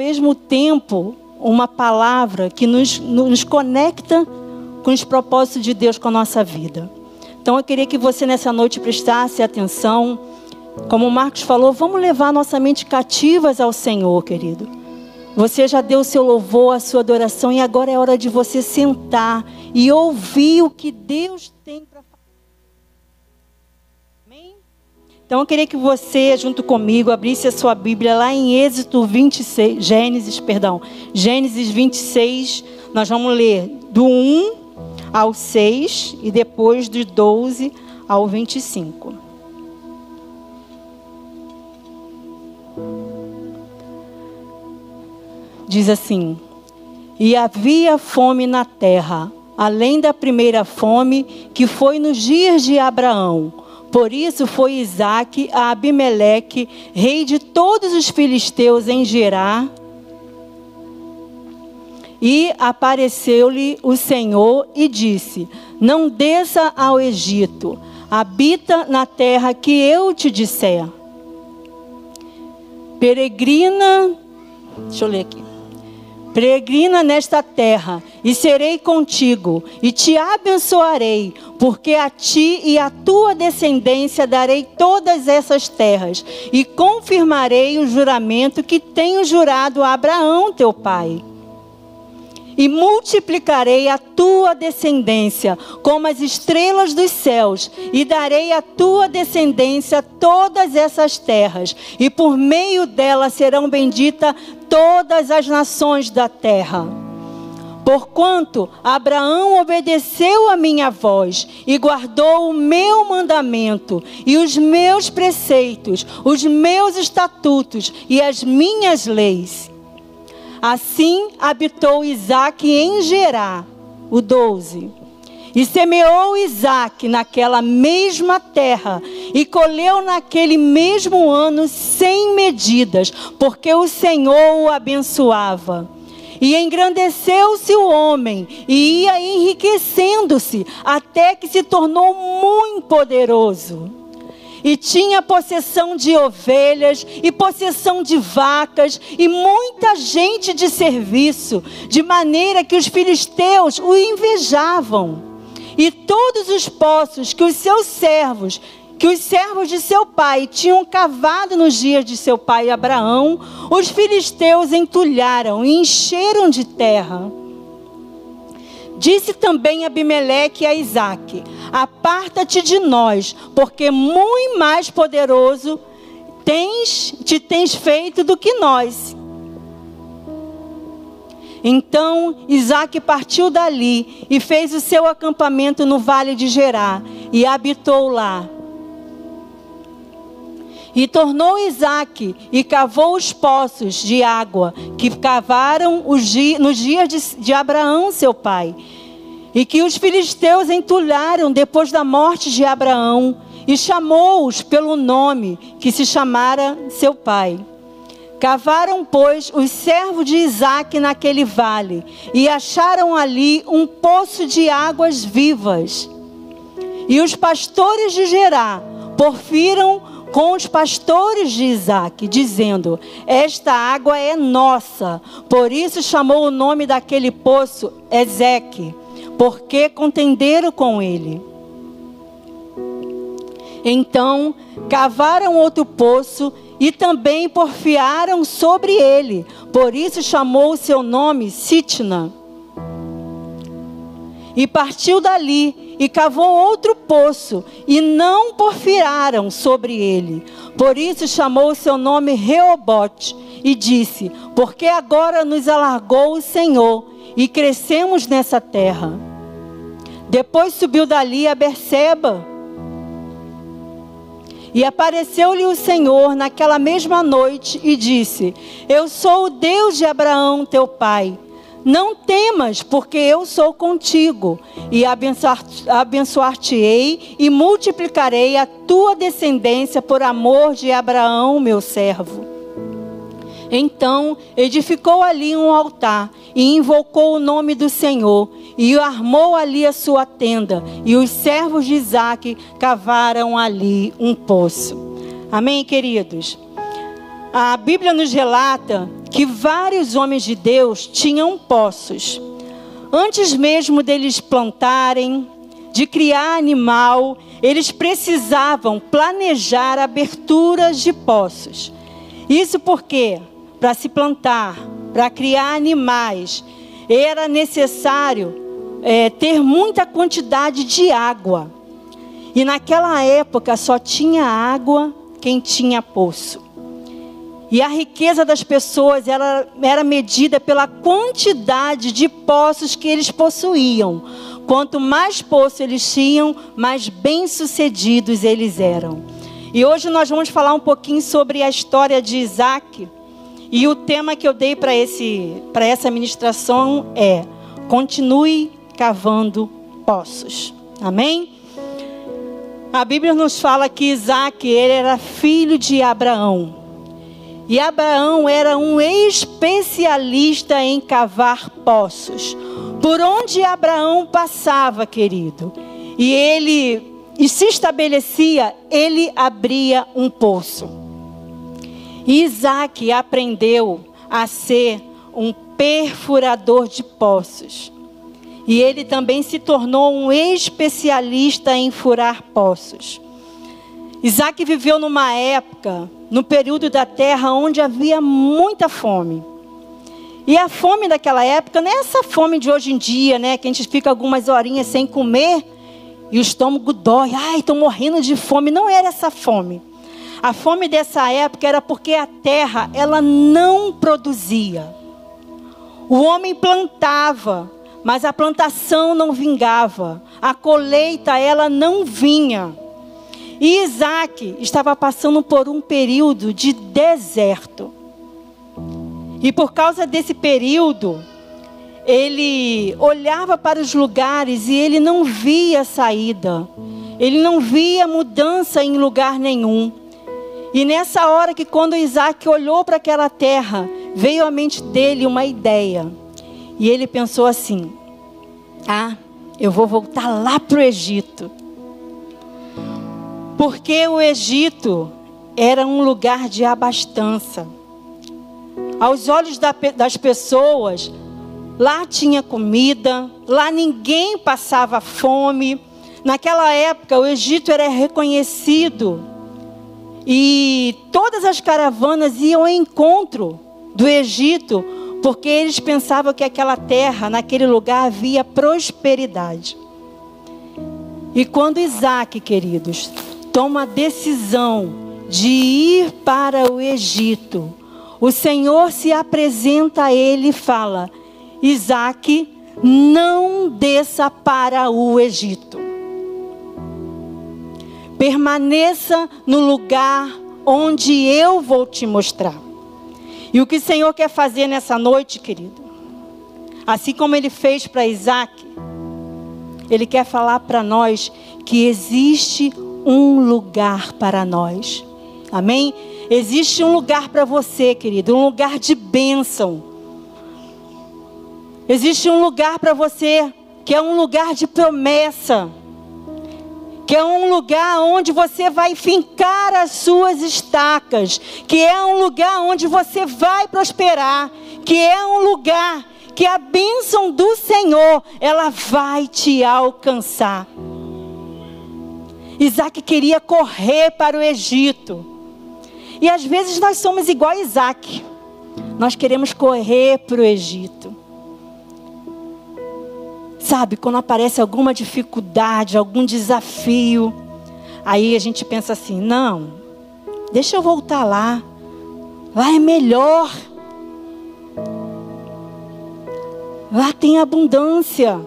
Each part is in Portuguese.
mesmo tempo uma palavra que nos, nos conecta com os propósitos de Deus com a nossa vida. Então eu queria que você nessa noite prestasse atenção. Como o Marcos falou, vamos levar nossa mente cativas ao Senhor, querido. Você já deu o seu louvor, a sua adoração, e agora é hora de você sentar e ouvir o que Deus tem para falar. Amém? Então eu queria que você, junto comigo, abrisse a sua Bíblia lá em Êxodo 26, Gênesis, perdão, Gênesis 26, nós vamos ler do 1 ao 6 e depois do 12 ao 25. Diz assim: E havia fome na terra, além da primeira fome que foi nos dias de Abraão. Por isso foi Isaac a Abimeleque, rei de todos os filisteus em Gerar, e apareceu-lhe o Senhor e disse: Não desça ao Egito, habita na terra que eu te disser. Peregrina, deixa eu ler aqui. Peregrina nesta terra, e serei contigo, e te abençoarei, porque a ti e à tua descendência darei todas essas terras, e confirmarei o juramento que tenho jurado a Abraão, teu pai e multiplicarei a tua descendência como as estrelas dos céus, e darei à tua descendência todas essas terras, e por meio dela serão benditas todas as nações da terra. Porquanto Abraão obedeceu a minha voz e guardou o meu mandamento e os meus preceitos, os meus estatutos e as minhas leis. Assim habitou Isaac em Gerá, o 12. E semeou Isaac naquela mesma terra, e colheu naquele mesmo ano sem medidas, porque o Senhor o abençoava. E engrandeceu-se o homem, e ia enriquecendo-se, até que se tornou muito poderoso e tinha possessão de ovelhas e possessão de vacas e muita gente de serviço, de maneira que os filisteus o invejavam. E todos os poços que os seus servos, que os servos de seu pai tinham cavado nos dias de seu pai Abraão, os filisteus entulharam e encheram de terra. Disse também Abimeleque a Isaque: Aparta-te de nós, porque muito mais poderoso tens, te tens feito do que nós. Então Isaac partiu dali e fez o seu acampamento no vale de Gerá e habitou lá. E tornou Isaac e cavou os poços de água que cavaram nos dias de, Abraão, seu pai. E que os filisteus entulharam depois da morte de Abraão e chamou-os pelo nome que se chamara seu pai. Cavaram, pois, os servos de Isaac naquele vale e acharam ali um poço de águas vivas. E os pastores de Gerá porfiram com os pastores de Isaac, dizendo: Esta água é nossa. Por isso chamou o nome daquele poço Ezeque, porque contenderam com ele. Então cavaram outro poço e também porfiaram sobre ele. Por isso chamou o seu nome Sitna. E partiu dali e cavou outro poço, e não porfiaram sobre ele. Por isso chamou o seu nome Reobote, e disse: Porque agora nos alargou o Senhor, e crescemos nessa terra. Depois subiu dali a Berseba. E apareceu-lhe o Senhor naquela mesma noite e disse: Eu sou o Deus de Abraão, teu pai. Não temas, porque eu sou contigo, e abençoar-te-ei e multiplicarei a tua descendência por amor de Abraão, meu servo. Então edificou ali um altar e invocou o nome do Senhor e armou ali a sua tenda. E os servos de Isaac cavaram ali um poço. Amém, queridos? A Bíblia nos relata que vários homens de Deus tinham poços. Antes mesmo deles plantarem, de criar animal, eles precisavam planejar aberturas de poços. Isso porque, para se plantar, para criar animais, era necessário é, ter muita quantidade de água. E naquela época só tinha água quem tinha poço. E a riqueza das pessoas era, era medida pela quantidade de poços que eles possuíam. Quanto mais poços eles tinham, mais bem-sucedidos eles eram. E hoje nós vamos falar um pouquinho sobre a história de Isaac. E o tema que eu dei para essa ministração é: continue cavando poços. Amém? A Bíblia nos fala que Isaac ele era filho de Abraão. E Abraão era um especialista em cavar poços. Por onde Abraão passava, querido, e ele e se estabelecia, ele abria um poço. E Isaac aprendeu a ser um perfurador de poços. E ele também se tornou um especialista em furar poços. Isaac viveu numa época, no período da terra, onde havia muita fome. E a fome daquela época não é essa fome de hoje em dia, né? Que a gente fica algumas horinhas sem comer e o estômago dói. Ai, estou morrendo de fome. Não era essa fome. A fome dessa época era porque a terra, ela não produzia. O homem plantava, mas a plantação não vingava. A colheita, ela não vinha. E Isaac estava passando por um período de deserto. E por causa desse período, ele olhava para os lugares e ele não via saída. Ele não via mudança em lugar nenhum. E nessa hora que quando Isaac olhou para aquela terra, veio à mente dele uma ideia. E ele pensou assim: Ah, eu vou voltar lá para o Egito. Porque o Egito era um lugar de abastança. Aos olhos das pessoas, lá tinha comida, lá ninguém passava fome. Naquela época, o Egito era reconhecido e todas as caravanas iam ao encontro do Egito, porque eles pensavam que aquela terra, naquele lugar, havia prosperidade. E quando Isaac, queridos, toma a decisão de ir para o Egito, o Senhor se apresenta a ele e fala: Isaac, não desça para o Egito. Permaneça no lugar onde eu vou te mostrar. E o que o Senhor quer fazer nessa noite, querido? Assim como ele fez para Isaac, ele quer falar para nós que existe um lugar para nós. Amém? Existe um lugar para você, querido, um lugar de bênção. Existe um lugar para você que é um lugar de promessa. Que é um lugar onde você vai fincar as suas estacas, que é um lugar onde você vai prosperar, que é um lugar que a bênção do Senhor, ela vai te alcançar. Isaac queria correr para o Egito. E às vezes nós somos igual a Isaac. Nós queremos correr para o Egito. Sabe, quando aparece alguma dificuldade, algum desafio, aí a gente pensa assim: não, deixa eu voltar lá. Lá é melhor. Lá tem abundância.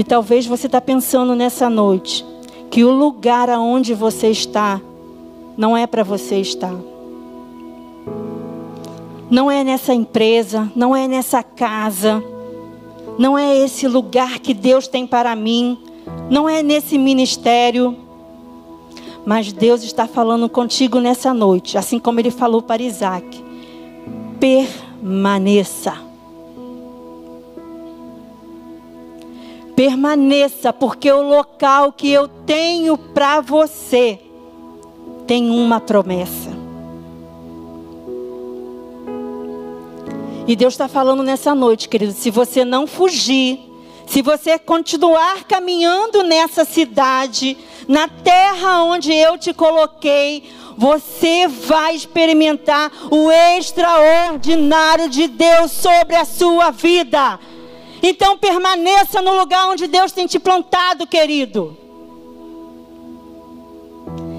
E talvez você está pensando nessa noite que o lugar aonde você está não é para você estar. Não é nessa empresa, não é nessa casa, não é esse lugar que Deus tem para mim, não é nesse ministério. Mas Deus está falando contigo nessa noite, assim como Ele falou para Isaac. Permaneça. Permaneça, porque o local que eu tenho para você tem uma promessa. E Deus está falando nessa noite, querido, se você não fugir, se você continuar caminhando nessa cidade, na terra onde eu te coloquei, você vai experimentar o extraordinário de Deus sobre a sua vida. Então permaneça no lugar onde Deus tem te plantado, querido.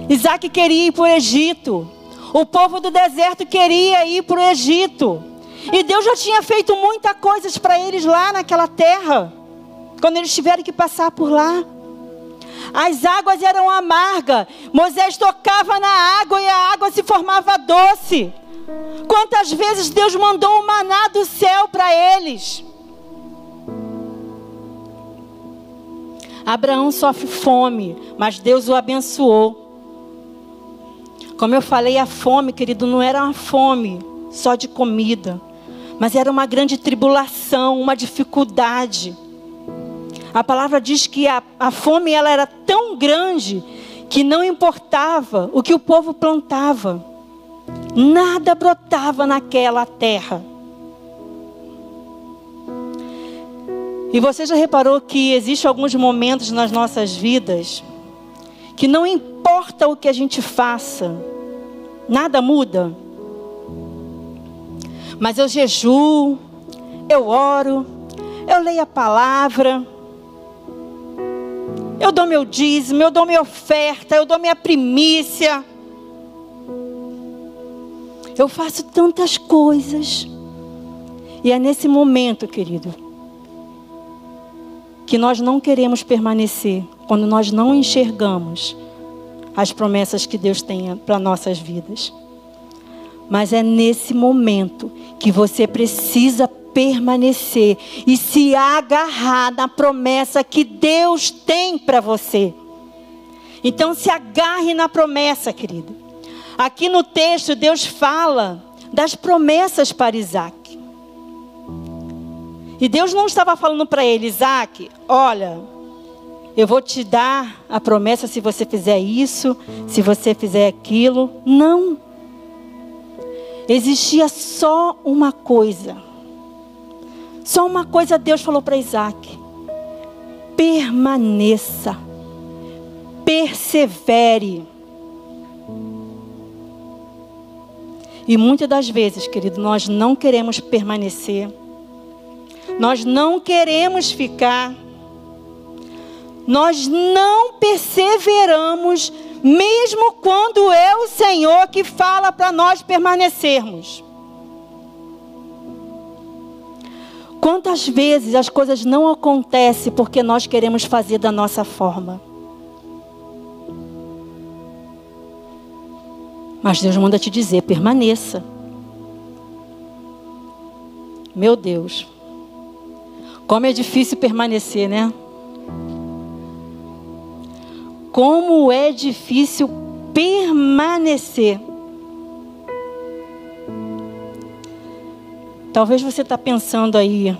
Isaac queria ir para o Egito. O povo do deserto queria ir para o Egito. E Deus já tinha feito muitas coisas para eles lá naquela terra. Quando eles tiveram que passar por lá. As águas eram amargas. Moisés tocava na água e a água se formava doce. Quantas vezes Deus mandou o maná do céu para eles? Abraão sofre fome, mas Deus o abençoou. Como eu falei, a fome, querido, não era uma fome só de comida, mas era uma grande tribulação, uma dificuldade. A palavra diz que a, a fome ela era tão grande que não importava o que o povo plantava, nada brotava naquela terra. E você já reparou que existem alguns momentos nas nossas vidas que não importa o que a gente faça, nada muda. Mas eu jejuo, eu oro, eu leio a palavra, eu dou meu dízimo, eu dou minha oferta, eu dou minha primícia. Eu faço tantas coisas. E é nesse momento, querido, que nós não queremos permanecer, quando nós não enxergamos as promessas que Deus tem para nossas vidas. Mas é nesse momento que você precisa permanecer e se agarrar na promessa que Deus tem para você. Então se agarre na promessa, querido. Aqui no texto Deus fala das promessas para Isaac. E Deus não estava falando para ele, Isaac, olha, eu vou te dar a promessa se você fizer isso, se você fizer aquilo. Não. Existia só uma coisa só uma coisa Deus falou para Isaac: permaneça, persevere. E muitas das vezes, querido, nós não queremos permanecer, nós não queremos ficar, nós não perseveramos, mesmo quando é o Senhor que fala para nós permanecermos. Quantas vezes as coisas não acontecem porque nós queremos fazer da nossa forma? Mas Deus manda te dizer: permaneça. Meu Deus, como é difícil permanecer, né? Como é difícil permanecer. Talvez você está pensando aí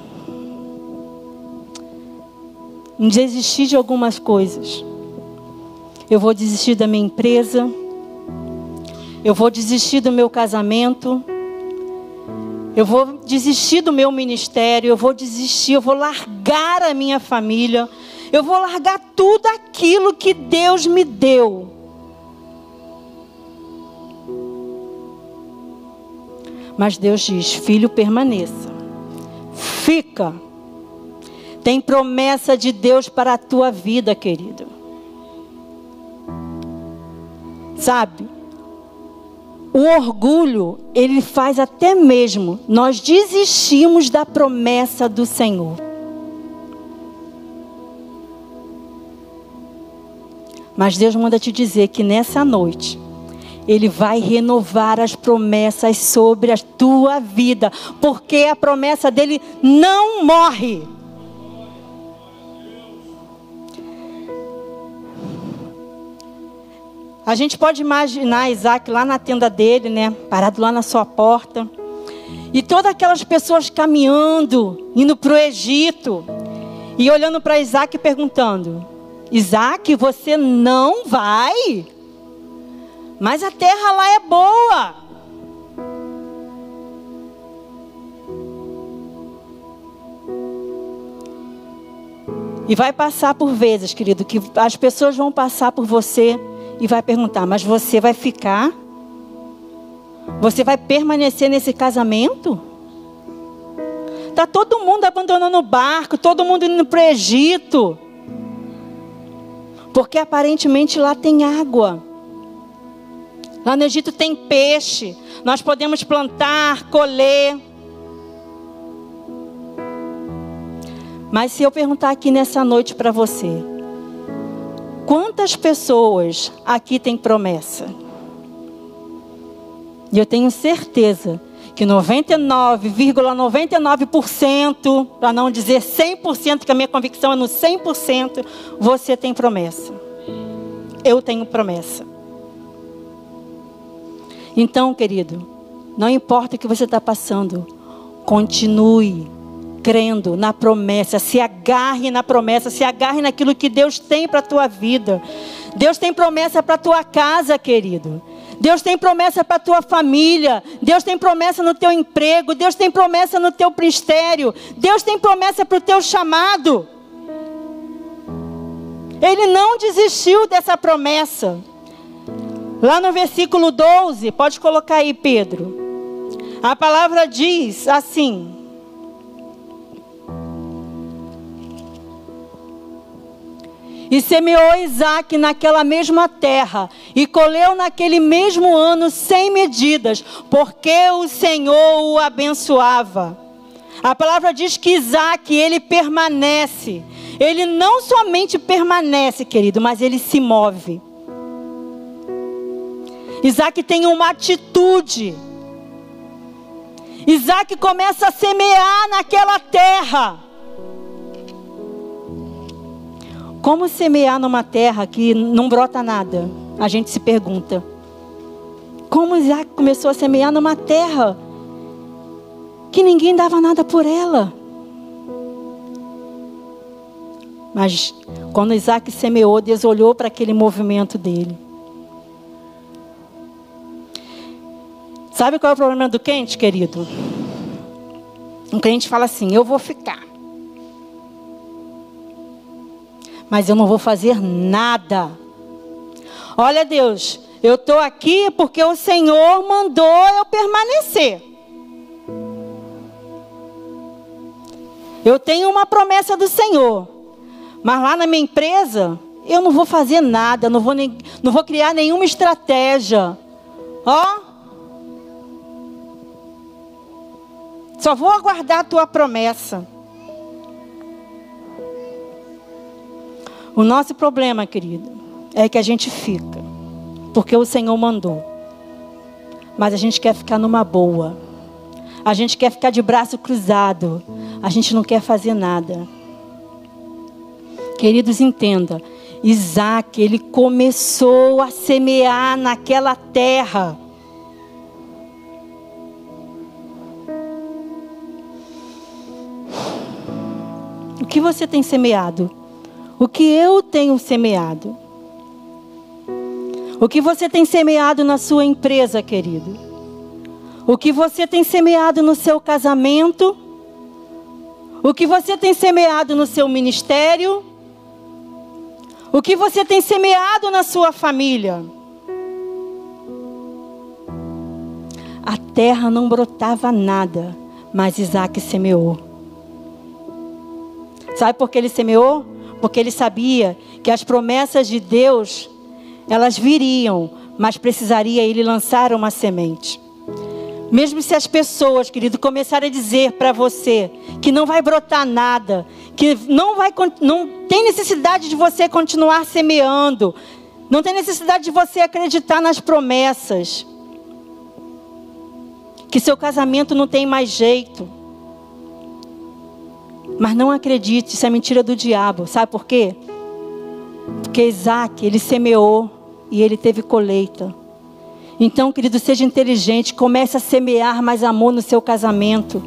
em desistir de algumas coisas. Eu vou desistir da minha empresa. Eu vou desistir do meu casamento. Eu vou desistir do meu ministério. Eu vou desistir. Eu vou largar a minha família. Eu vou largar tudo aquilo que Deus me deu. Mas Deus diz: Filho, permaneça. Fica. Tem promessa de Deus para a tua vida, querido. Sabe? O orgulho, ele faz até mesmo nós desistimos da promessa do Senhor. Mas Deus manda te dizer que nessa noite, ele vai renovar as promessas sobre a tua vida, porque a promessa dele não morre. A gente pode imaginar Isaac lá na tenda dele, né? Parado lá na sua porta. E todas aquelas pessoas caminhando, indo para o Egito. E olhando para Isaac e perguntando: Isaac, você não vai? mas a terra lá é boa. E vai passar por vezes, querido, que as pessoas vão passar por você e vai perguntar: "Mas você vai ficar? Você vai permanecer nesse casamento?" Tá todo mundo abandonando o barco, todo mundo indo para o Egito. Porque aparentemente lá tem água. Lá no Egito tem peixe. Nós podemos plantar, colher. Mas se eu perguntar aqui nessa noite para você, quantas pessoas aqui têm promessa? E eu tenho certeza que 99,99%, ,99%, para não dizer 100%, que a minha convicção é no 100%, você tem promessa. Eu tenho promessa. Então, querido, não importa o que você está passando, continue crendo na promessa, se agarre na promessa, se agarre naquilo que Deus tem para a tua vida. Deus tem promessa para a tua casa, querido. Deus tem promessa para a tua família. Deus tem promessa no teu emprego. Deus tem promessa no teu ministério. Deus tem promessa para o teu chamado. Ele não desistiu dessa promessa. Lá no versículo 12, pode colocar aí, Pedro. A palavra diz assim: E semeou Isaac naquela mesma terra, e colheu naquele mesmo ano sem medidas, porque o Senhor o abençoava. A palavra diz que Isaac, ele permanece. Ele não somente permanece, querido, mas ele se move. Isaac tem uma atitude. Isaac começa a semear naquela terra. Como semear numa terra que não brota nada? A gente se pergunta. Como Isaac começou a semear numa terra que ninguém dava nada por ela? Mas quando Isaac semeou, Deus olhou para aquele movimento dele. Sabe qual é o problema do quente, querido? Um crente fala assim: Eu vou ficar. Mas eu não vou fazer nada. Olha, Deus, eu estou aqui porque o Senhor mandou eu permanecer. Eu tenho uma promessa do Senhor, mas lá na minha empresa eu não vou fazer nada, não vou, nem, não vou criar nenhuma estratégia. Ó, só vou aguardar a tua promessa. O nosso problema, querido, é que a gente fica, porque o Senhor mandou. Mas a gente quer ficar numa boa. A gente quer ficar de braço cruzado. A gente não quer fazer nada. Queridos, entenda. Isaac, ele começou a semear naquela terra. O que você tem semeado? O que eu tenho semeado. O que você tem semeado na sua empresa, querido? O que você tem semeado no seu casamento? O que você tem semeado no seu ministério? O que você tem semeado na sua família? A terra não brotava nada, mas Isaac semeou. Sabe por que ele semeou? Porque ele sabia que as promessas de Deus, elas viriam, mas precisaria ele lançar uma semente. Mesmo se as pessoas, querido, começarem a dizer para você que não vai brotar nada, que não vai não tem necessidade de você continuar semeando, não tem necessidade de você acreditar nas promessas. Que seu casamento não tem mais jeito mas não acredite, isso é mentira do diabo. Sabe por quê? Porque Isaac, ele semeou e ele teve colheita. Então, querido, seja inteligente, comece a semear mais amor no seu casamento.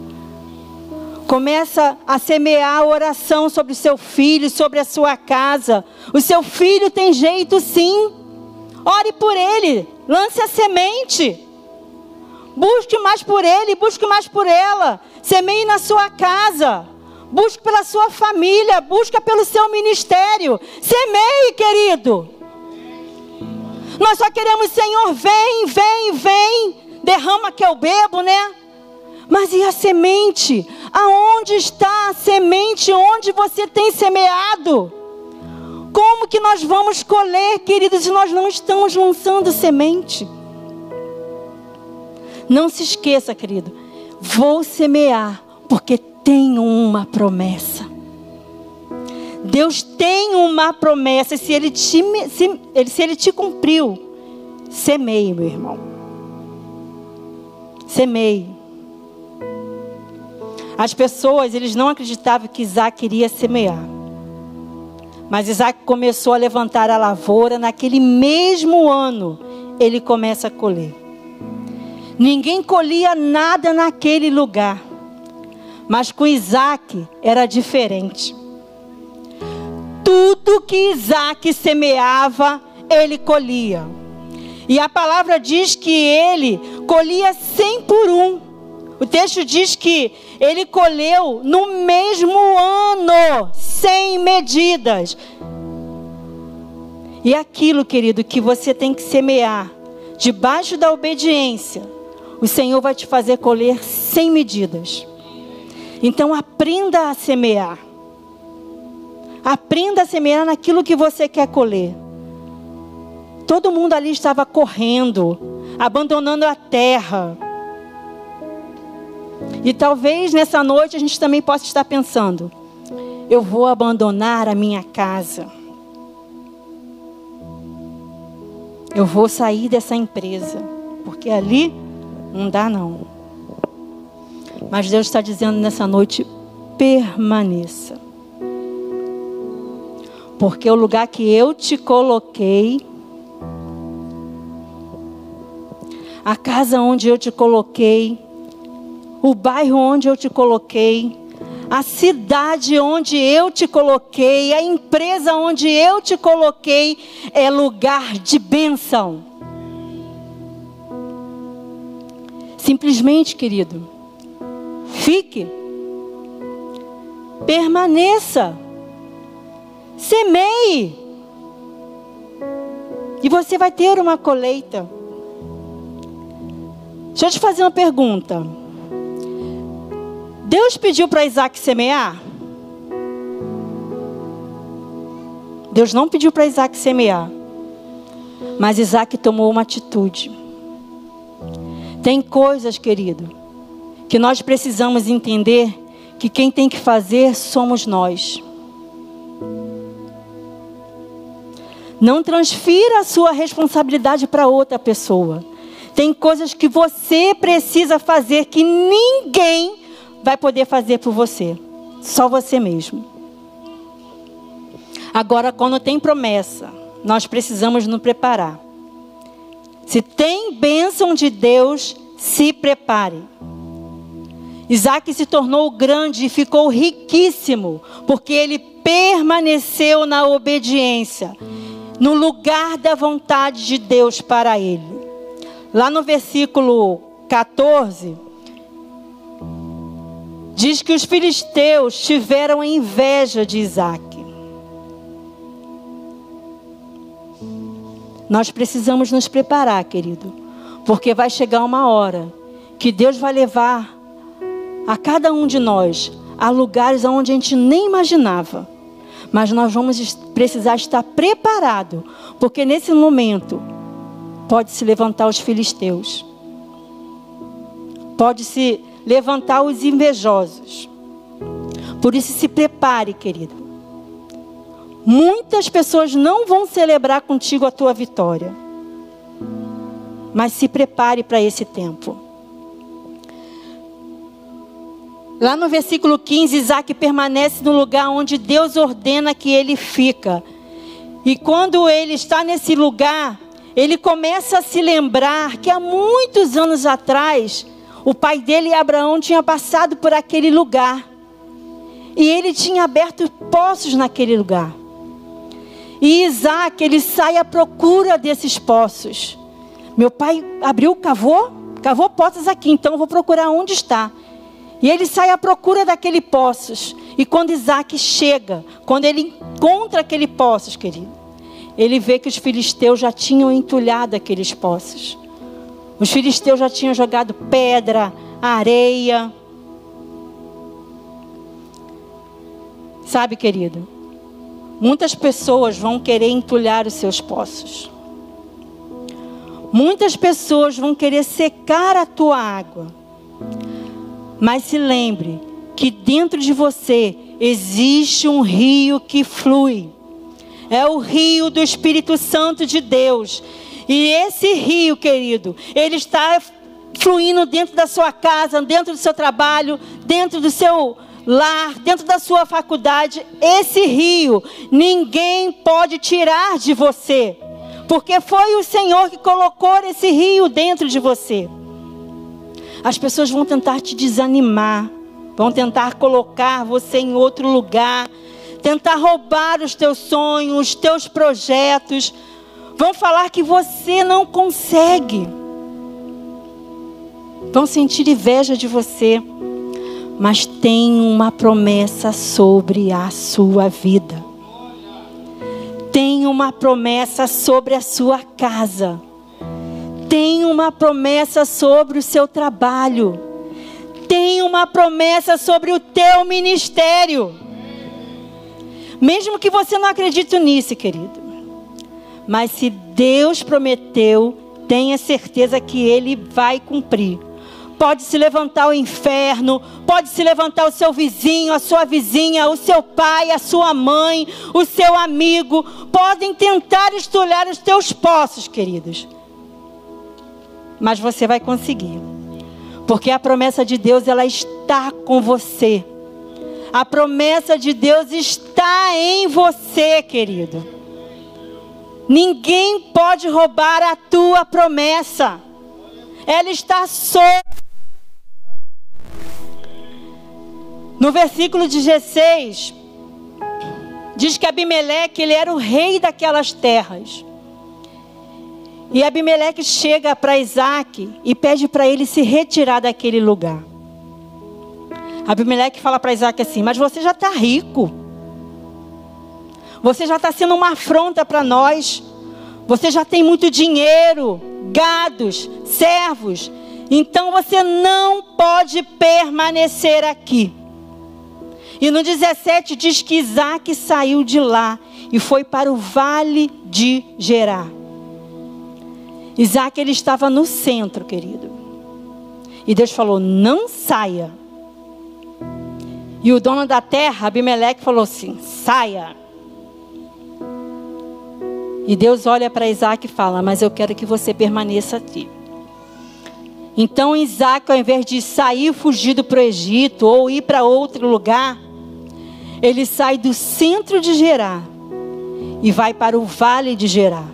Começa a semear oração sobre o seu filho, sobre a sua casa. O seu filho tem jeito sim. Ore por ele, lance a semente. Busque mais por ele, busque mais por ela. Semeie na sua casa. Busque pela sua família, busca pelo seu ministério. Semeie, querido. Nós só queremos, Senhor, vem, vem, vem. Derrama que eu bebo, né? Mas e a semente? Aonde está a semente? Onde você tem semeado? Como que nós vamos colher, queridos, se nós não estamos lançando semente? Não se esqueça, querido. Vou semear, porque tenho uma promessa. Deus tem uma promessa. Se Ele te, se, se ele te cumpriu, semeie, meu irmão. Semeie. As pessoas, eles não acreditavam que Isaac iria semear. Mas Isaac começou a levantar a lavoura. Naquele mesmo ano, ele começa a colher. Ninguém colhia nada naquele lugar. Mas com Isaac era diferente. Tudo que Isaac semeava, ele colhia. E a palavra diz que ele colhia cem por um. O texto diz que ele colheu no mesmo ano, sem medidas. E aquilo, querido, que você tem que semear, debaixo da obediência, o Senhor vai te fazer colher sem medidas. Então aprenda a semear. Aprenda a semear naquilo que você quer colher. Todo mundo ali estava correndo, abandonando a terra. E talvez nessa noite a gente também possa estar pensando: eu vou abandonar a minha casa. Eu vou sair dessa empresa, porque ali não dá não. Mas Deus está dizendo nessa noite: permaneça. Porque o lugar que eu te coloquei, a casa onde eu te coloquei, o bairro onde eu te coloquei, a cidade onde eu te coloquei, a empresa onde eu te coloquei, é lugar de bênção. Simplesmente, querido, Fique. Permaneça. Semeie. E você vai ter uma colheita. Deixa eu te fazer uma pergunta. Deus pediu para Isaac semear? Deus não pediu para Isaac semear. Mas Isaac tomou uma atitude. Tem coisas, querido, que nós precisamos entender que quem tem que fazer somos nós. Não transfira a sua responsabilidade para outra pessoa. Tem coisas que você precisa fazer que ninguém vai poder fazer por você, só você mesmo. Agora, quando tem promessa, nós precisamos nos preparar. Se tem bênção de Deus, se prepare. Isaac se tornou grande e ficou riquíssimo, porque ele permaneceu na obediência, no lugar da vontade de Deus para ele. Lá no versículo 14, diz que os filisteus tiveram inveja de Isaac. Nós precisamos nos preparar, querido, porque vai chegar uma hora que Deus vai levar a cada um de nós a lugares onde a gente nem imaginava. Mas nós vamos precisar estar preparado, porque nesse momento pode se levantar os filisteus. Pode se levantar os invejosos. Por isso se prepare, querido. Muitas pessoas não vão celebrar contigo a tua vitória. Mas se prepare para esse tempo. Lá no versículo 15, Isaac permanece no lugar onde Deus ordena que ele fica. E quando ele está nesse lugar, ele começa a se lembrar que há muitos anos atrás, o pai dele, Abraão, tinha passado por aquele lugar. E ele tinha aberto poços naquele lugar. E Isaac, ele sai à procura desses poços. Meu pai abriu, cavou, cavou poços aqui, então eu vou procurar onde está. E ele sai à procura daquele poços. E quando Isaac chega, quando ele encontra aquele poços, querido, ele vê que os filisteus já tinham entulhado aqueles poços. Os filisteus já tinham jogado pedra, areia. Sabe, querido, muitas pessoas vão querer entulhar os seus poços. Muitas pessoas vão querer secar a tua água. Mas se lembre que dentro de você existe um rio que flui. É o rio do Espírito Santo de Deus. E esse rio, querido, ele está fluindo dentro da sua casa, dentro do seu trabalho, dentro do seu lar, dentro da sua faculdade. Esse rio ninguém pode tirar de você. Porque foi o Senhor que colocou esse rio dentro de você. As pessoas vão tentar te desanimar, vão tentar colocar você em outro lugar, tentar roubar os teus sonhos, os teus projetos. Vão falar que você não consegue. Vão sentir inveja de você. Mas tem uma promessa sobre a sua vida tem uma promessa sobre a sua casa, tem uma promessa sobre o seu trabalho, tem uma promessa sobre o teu ministério. Mesmo que você não acredite nisso, querido. Mas se Deus prometeu, tenha certeza que Ele vai cumprir. Pode se levantar o inferno, pode se levantar o seu vizinho, a sua vizinha, o seu pai, a sua mãe, o seu amigo. Podem tentar estulhar os teus poços, queridos. Mas você vai conseguir. Porque a promessa de Deus, ela está com você. A promessa de Deus está em você, querido. Ninguém pode roubar a tua promessa. Ela está sobre No versículo 16, diz que Abimeleque ele era o rei daquelas terras. E Abimeleque chega para Isaac e pede para ele se retirar daquele lugar. Abimeleque fala para Isaac assim: Mas você já está rico. Você já está sendo uma afronta para nós. Você já tem muito dinheiro, gados, servos. Então você não pode permanecer aqui. E no 17 diz que Isaac saiu de lá e foi para o vale de Gerar. Isaac ele estava no centro, querido. E Deus falou: não saia. E o dono da terra, Abimeleque, falou assim: saia. E Deus olha para Isaac e fala: Mas eu quero que você permaneça aqui. Então Isaac, ao invés de sair fugido para o Egito ou ir para outro lugar, ele sai do centro de Gerar e vai para o vale de Gerar.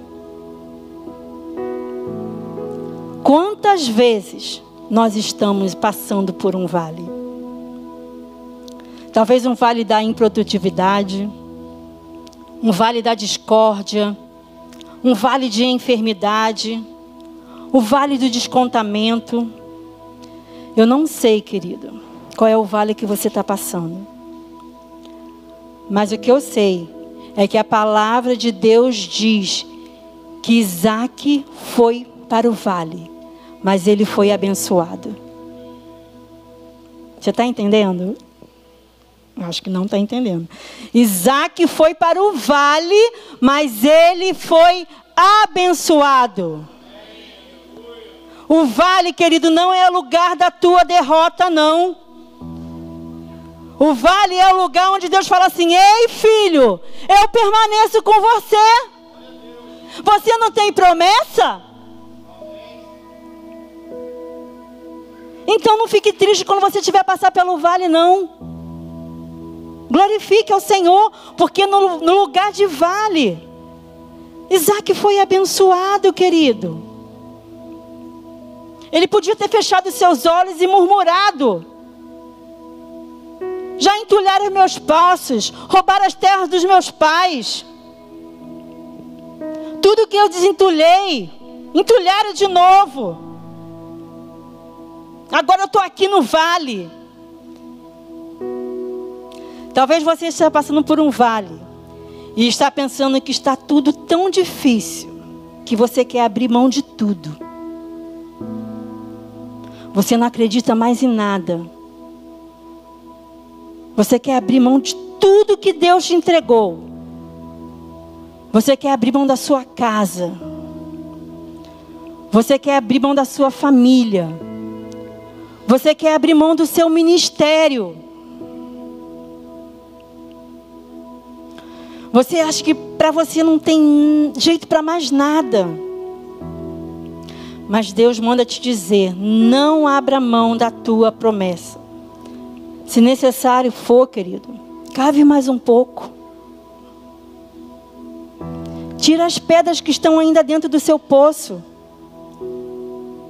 Quantas vezes nós estamos passando por um vale? Talvez um vale da improdutividade, um vale da discórdia, um vale de enfermidade, o vale do descontamento. Eu não sei, querido, qual é o vale que você está passando. Mas o que eu sei é que a palavra de Deus diz que Isaac foi para o vale, mas ele foi abençoado. Você está entendendo? Acho que não está entendendo. Isaac foi para o vale, mas ele foi abençoado. O vale, querido, não é lugar da tua derrota, não. O vale é o lugar onde Deus fala assim: Ei, filho, eu permaneço com você. Você não tem promessa? Então não fique triste quando você estiver passar pelo vale, não. Glorifique ao Senhor, porque no, no lugar de vale, Isaac foi abençoado, querido. Ele podia ter fechado seus olhos e murmurado já entulharam meus poços, roubaram as terras dos meus pais. Tudo que eu desentulhei, entulharam de novo. Agora eu estou aqui no vale. Talvez você esteja passando por um vale e está pensando que está tudo tão difícil que você quer abrir mão de tudo. Você não acredita mais em nada. Você quer abrir mão de tudo que Deus te entregou. Você quer abrir mão da sua casa. Você quer abrir mão da sua família. Você quer abrir mão do seu ministério. Você acha que para você não tem jeito para mais nada. Mas Deus manda te dizer: não abra mão da tua promessa. Se necessário for, querido, cave mais um pouco. Tira as pedras que estão ainda dentro do seu poço.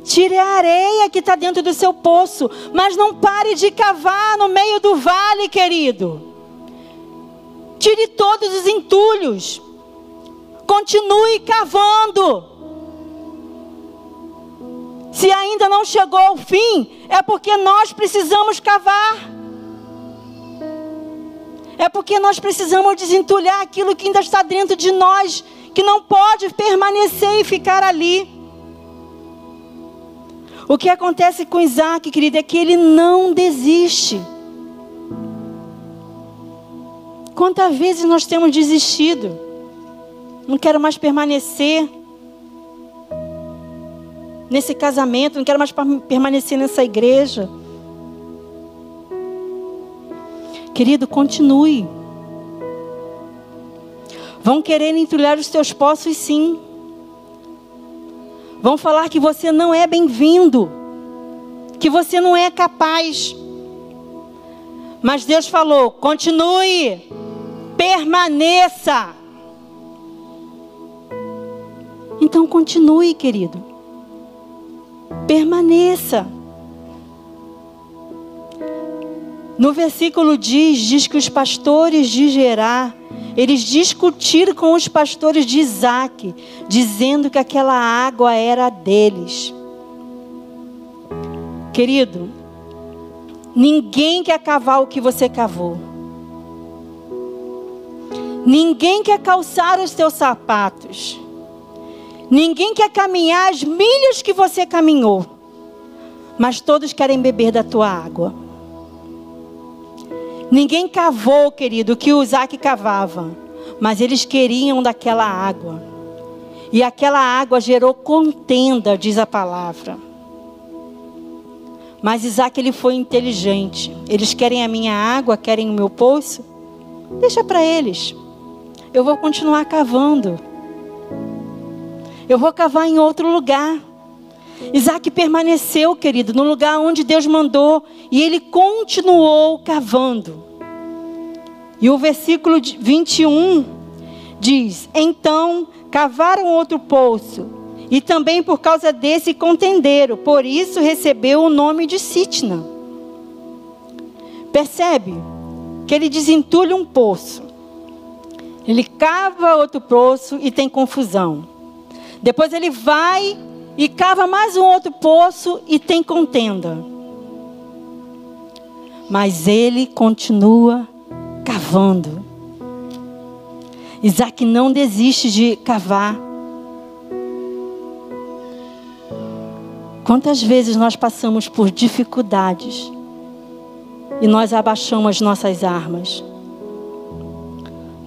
Tire a areia que está dentro do seu poço. Mas não pare de cavar no meio do vale, querido. Tire todos os entulhos. Continue cavando. Se ainda não chegou ao fim, é porque nós precisamos cavar. É porque nós precisamos desentulhar aquilo que ainda está dentro de nós, que não pode permanecer e ficar ali. O que acontece com Isaac, querido, é que ele não desiste. Quantas vezes nós temos desistido? Não quero mais permanecer nesse casamento, não quero mais permanecer nessa igreja. Querido, continue. Vão querer entulhar os teus poços, sim. Vão falar que você não é bem-vindo, que você não é capaz. Mas Deus falou: continue, permaneça. Então continue, querido. Permaneça. No versículo diz, diz que os pastores de Gerar eles discutiram com os pastores de Isaac, dizendo que aquela água era deles. Querido, ninguém quer cavar o que você cavou. Ninguém quer calçar os teus sapatos. Ninguém quer caminhar as milhas que você caminhou. Mas todos querem beber da tua água. Ninguém cavou, querido, o que o Isaac cavava, mas eles queriam daquela água. E aquela água gerou contenda, diz a palavra. Mas Isaac ele foi inteligente. Eles querem a minha água, querem o meu poço. Deixa para eles. Eu vou continuar cavando. Eu vou cavar em outro lugar. Isaac permaneceu, querido, no lugar onde Deus mandou, e ele continuou cavando. E o versículo 21 diz: Então cavaram outro poço, e também por causa desse contenderam, por isso recebeu o nome de Sitna. Percebe que ele desentulha um poço, ele cava outro poço e tem confusão. Depois ele vai e cava mais um outro poço e tem contenda. Mas ele continua cavando. Isaac não desiste de cavar. Quantas vezes nós passamos por dificuldades e nós abaixamos as nossas armas?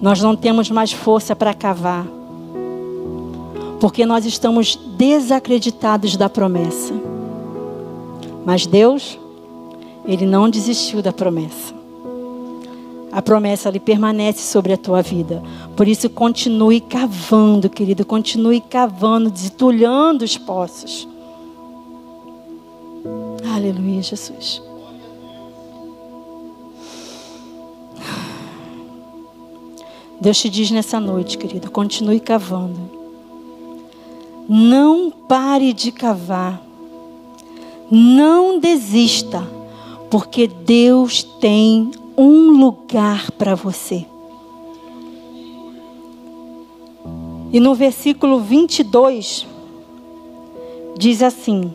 Nós não temos mais força para cavar porque nós estamos desacreditados da promessa. Mas Deus, Ele não desistiu da promessa. A promessa ali permanece sobre a tua vida. Por isso, continue cavando, querido. Continue cavando, desentulhando os poços. Aleluia, Jesus. Deus te diz nessa noite, querido, continue cavando. Não pare de cavar. Não desista, porque Deus tem um lugar para você. E no versículo 22, diz assim: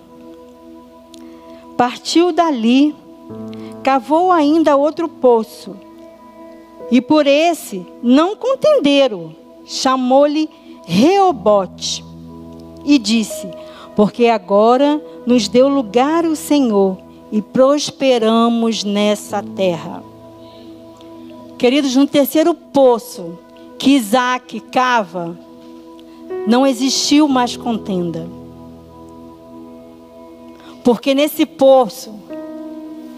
Partiu dali, cavou ainda outro poço, e por esse não contenderam, chamou-lhe Reobote, e disse: Porque agora nos deu lugar o Senhor e prosperamos nessa terra. Queridos, no terceiro poço que Isaac cava, não existiu mais contenda. Porque nesse poço,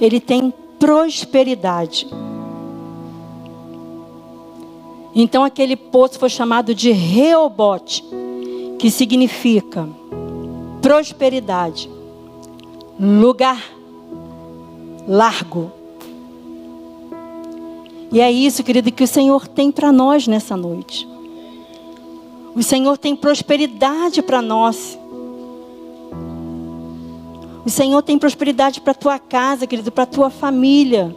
ele tem prosperidade. Então aquele poço foi chamado de Reobote, que significa prosperidade, lugar largo. E é isso, querido, que o Senhor tem para nós nessa noite. O Senhor tem prosperidade para nós. O Senhor tem prosperidade para a tua casa, querido, para a tua família.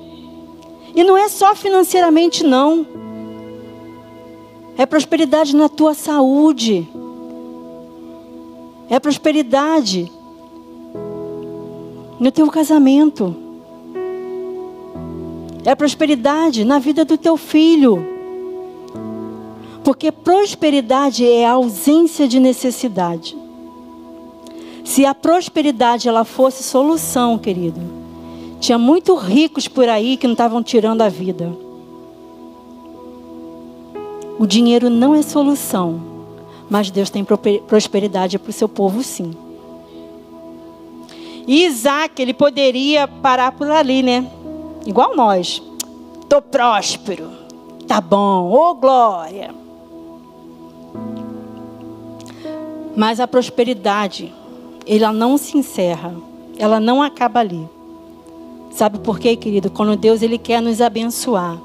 E não é só financeiramente, não. É prosperidade na tua saúde. É prosperidade no teu casamento. É prosperidade na vida do teu filho. Porque prosperidade é a ausência de necessidade. Se a prosperidade ela fosse solução, querido, tinha muitos ricos por aí que não estavam tirando a vida. O dinheiro não é solução, mas Deus tem prosperidade para o seu povo, sim. E Isaac, ele poderia parar por ali, né? Igual nós. Tô próspero. Tá bom. Ô oh, glória. Mas a prosperidade, ela não se encerra. Ela não acaba ali. Sabe por quê, querido? Quando Deus ele quer nos abençoar,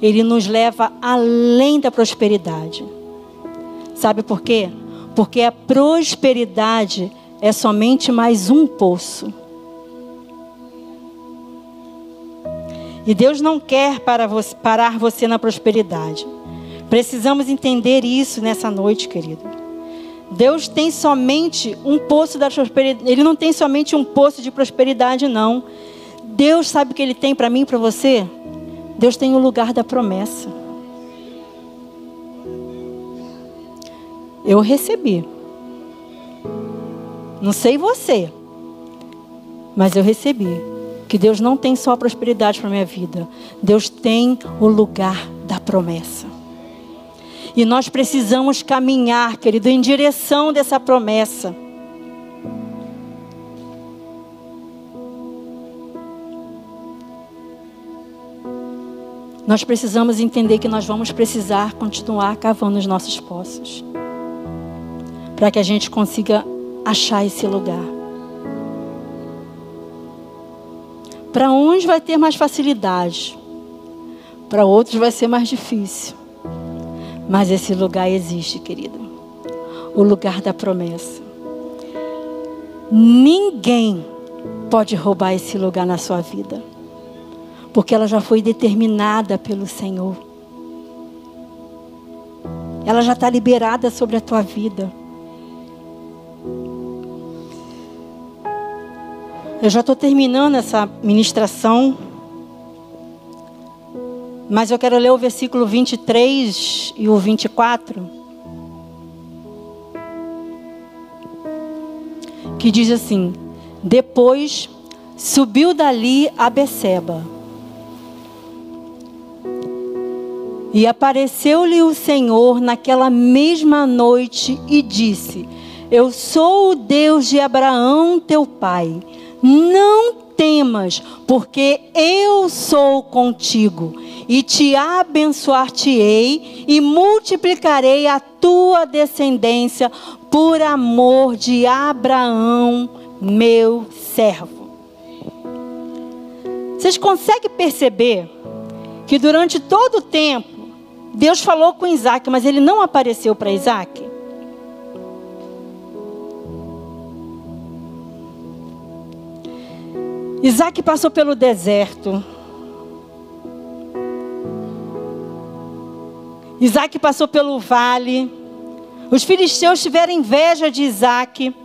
ele nos leva além da prosperidade. Sabe por quê? Porque a prosperidade é somente mais um poço. E Deus não quer para você, parar você na prosperidade. Precisamos entender isso nessa noite, querido. Deus tem somente um poço da prosperidade. Ele não tem somente um poço de prosperidade, não. Deus sabe o que Ele tem para mim e para você? Deus tem o lugar da promessa. Eu recebi. Não sei você, mas eu recebi que Deus não tem só prosperidade para minha vida. Deus tem o lugar da promessa. E nós precisamos caminhar, querido, em direção dessa promessa. Nós precisamos entender que nós vamos precisar continuar cavando os nossos poços. Para que a gente consiga achar esse lugar. Para uns vai ter mais facilidade, para outros vai ser mais difícil. Mas esse lugar existe, querido. O lugar da promessa. Ninguém pode roubar esse lugar na sua vida porque ela já foi determinada pelo Senhor. Ela já está liberada sobre a tua vida. Eu já estou terminando essa ministração, mas eu quero ler o versículo 23 e o 24, que diz assim: Depois subiu dali a Beceba. E apareceu-lhe o Senhor naquela mesma noite e disse: Eu sou o Deus de Abraão, teu pai. Não temas, porque eu sou contigo, e te abençoar-te-ei e multiplicarei a tua descendência por amor de Abraão, meu servo. Vocês conseguem perceber que durante todo o tempo Deus falou com Isaac, mas ele não apareceu para Isaac. Isaac passou pelo deserto. Isaac passou pelo vale. Os filisteus tiveram inveja de Isaac.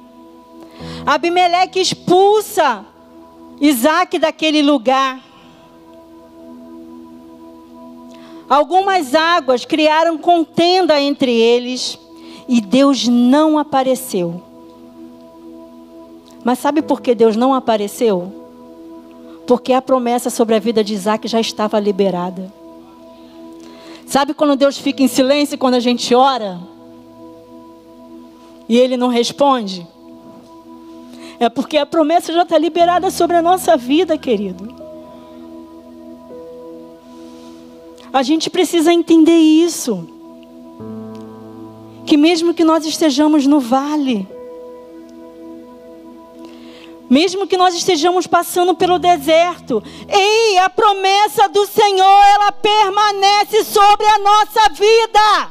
Abimeleque expulsa Isaac daquele lugar. Algumas águas criaram contenda entre eles e Deus não apareceu. Mas sabe por que Deus não apareceu? Porque a promessa sobre a vida de Isaac já estava liberada. Sabe quando Deus fica em silêncio quando a gente ora? E Ele não responde? É porque a promessa já está liberada sobre a nossa vida, querido. A gente precisa entender isso. Que mesmo que nós estejamos no vale, mesmo que nós estejamos passando pelo deserto, ei, a promessa do Senhor, ela permanece sobre a nossa vida.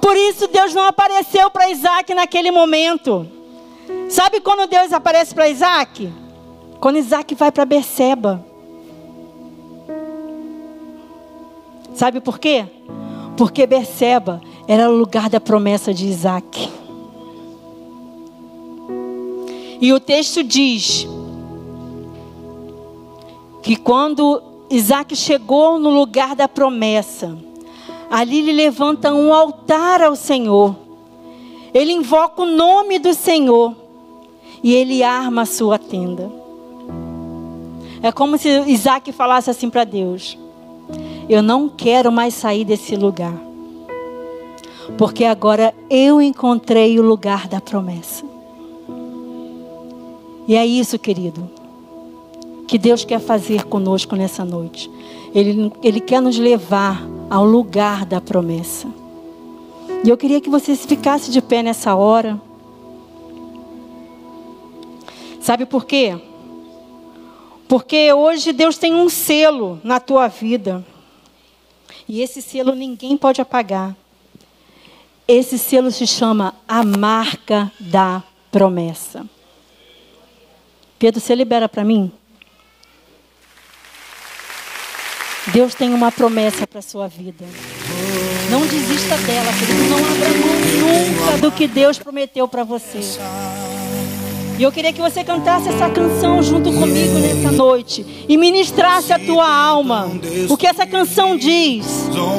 Por isso Deus não apareceu para Isaac naquele momento. Sabe quando Deus aparece para Isaac? Quando Isaac vai para Berseba. Sabe por quê? Porque Berseba era o lugar da promessa de Isaac. E o texto diz que quando Isaac chegou no lugar da promessa, ali ele levanta um altar ao Senhor. Ele invoca o nome do Senhor e ele arma a sua tenda. É como se Isaac falasse assim para Deus: Eu não quero mais sair desse lugar, porque agora eu encontrei o lugar da promessa. E é isso, querido, que Deus quer fazer conosco nessa noite. Ele, Ele quer nos levar ao lugar da promessa. E eu queria que você ficasse de pé nessa hora. Sabe por quê? Porque hoje Deus tem um selo na tua vida. E esse selo ninguém pode apagar. Esse selo se chama a marca da promessa. Pedro, você libera para mim? Deus tem uma promessa para a sua vida. Não desista dela, querido. Não abra mão nunca do que Deus prometeu para você. E eu queria que você cantasse essa canção junto comigo nessa noite e ministrasse a tua alma. O que essa canção diz?